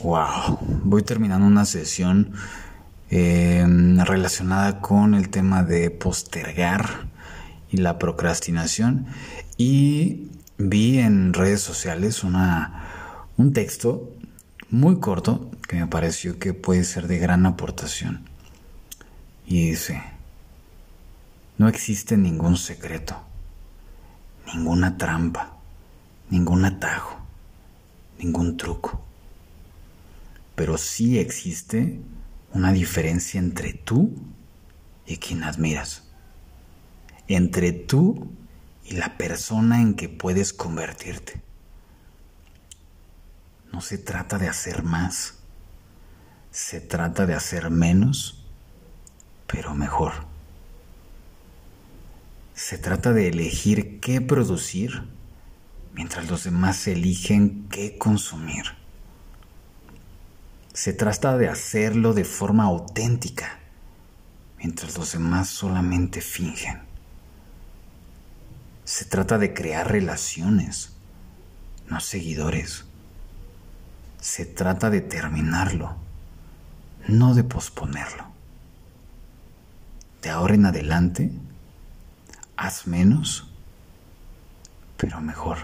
Wow, voy terminando una sesión em, relacionada con el tema de postergar y la procrastinación. Y vi en redes sociales una, un texto muy corto que me pareció que puede ser de gran aportación. Y dice, no existe ningún secreto, ninguna trampa, ningún atajo, ningún truco pero sí existe una diferencia entre tú y quien admiras. Entre tú y la persona en que puedes convertirte. No se trata de hacer más, se trata de hacer menos, pero mejor. Se trata de elegir qué producir mientras los demás eligen qué consumir. Se trata de hacerlo de forma auténtica, mientras los demás solamente fingen. Se trata de crear relaciones, no seguidores. Se trata de terminarlo, no de posponerlo. De ahora en adelante, haz menos, pero mejor.